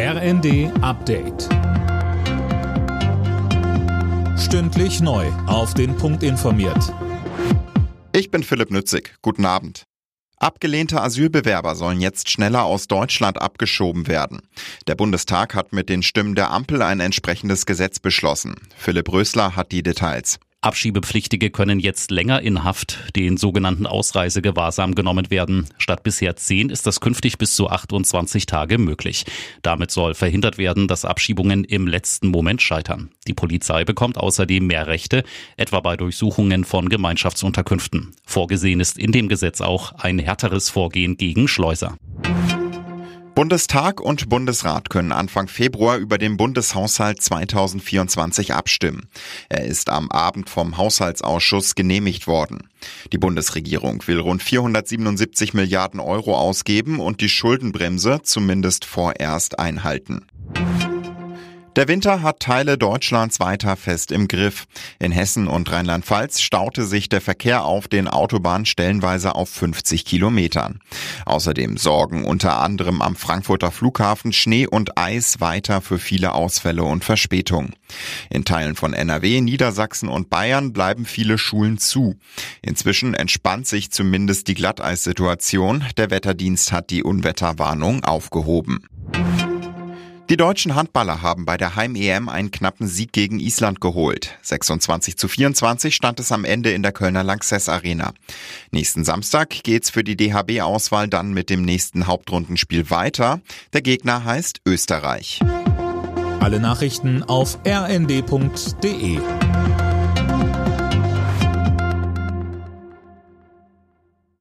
RND Update. Stündlich neu. Auf den Punkt informiert. Ich bin Philipp Nützig. Guten Abend. Abgelehnte Asylbewerber sollen jetzt schneller aus Deutschland abgeschoben werden. Der Bundestag hat mit den Stimmen der Ampel ein entsprechendes Gesetz beschlossen. Philipp Rösler hat die Details. Abschiebepflichtige können jetzt länger in Haft, den sogenannten Ausreisegewahrsam genommen werden. Statt bisher 10 ist das künftig bis zu 28 Tage möglich. Damit soll verhindert werden, dass Abschiebungen im letzten Moment scheitern. Die Polizei bekommt außerdem mehr Rechte, etwa bei Durchsuchungen von Gemeinschaftsunterkünften. Vorgesehen ist in dem Gesetz auch ein härteres Vorgehen gegen Schleuser. Bundestag und Bundesrat können Anfang Februar über den Bundeshaushalt 2024 abstimmen. Er ist am Abend vom Haushaltsausschuss genehmigt worden. Die Bundesregierung will rund 477 Milliarden Euro ausgeben und die Schuldenbremse zumindest vorerst einhalten. Der Winter hat Teile Deutschlands weiter fest im Griff. In Hessen und Rheinland-Pfalz staute sich der Verkehr auf den Autobahnen stellenweise auf 50 Kilometern. Außerdem sorgen unter anderem am Frankfurter Flughafen Schnee und Eis weiter für viele Ausfälle und Verspätungen. In Teilen von NRW, Niedersachsen und Bayern bleiben viele Schulen zu. Inzwischen entspannt sich zumindest die Glatteissituation. Der Wetterdienst hat die Unwetterwarnung aufgehoben. Die deutschen Handballer haben bei der Heim-EM einen knappen Sieg gegen Island geholt. 26 zu 24 stand es am Ende in der Kölner Lanxess Arena. Nächsten Samstag geht's für die DHB-Auswahl dann mit dem nächsten Hauptrundenspiel weiter. Der Gegner heißt Österreich. Alle Nachrichten auf rnd.de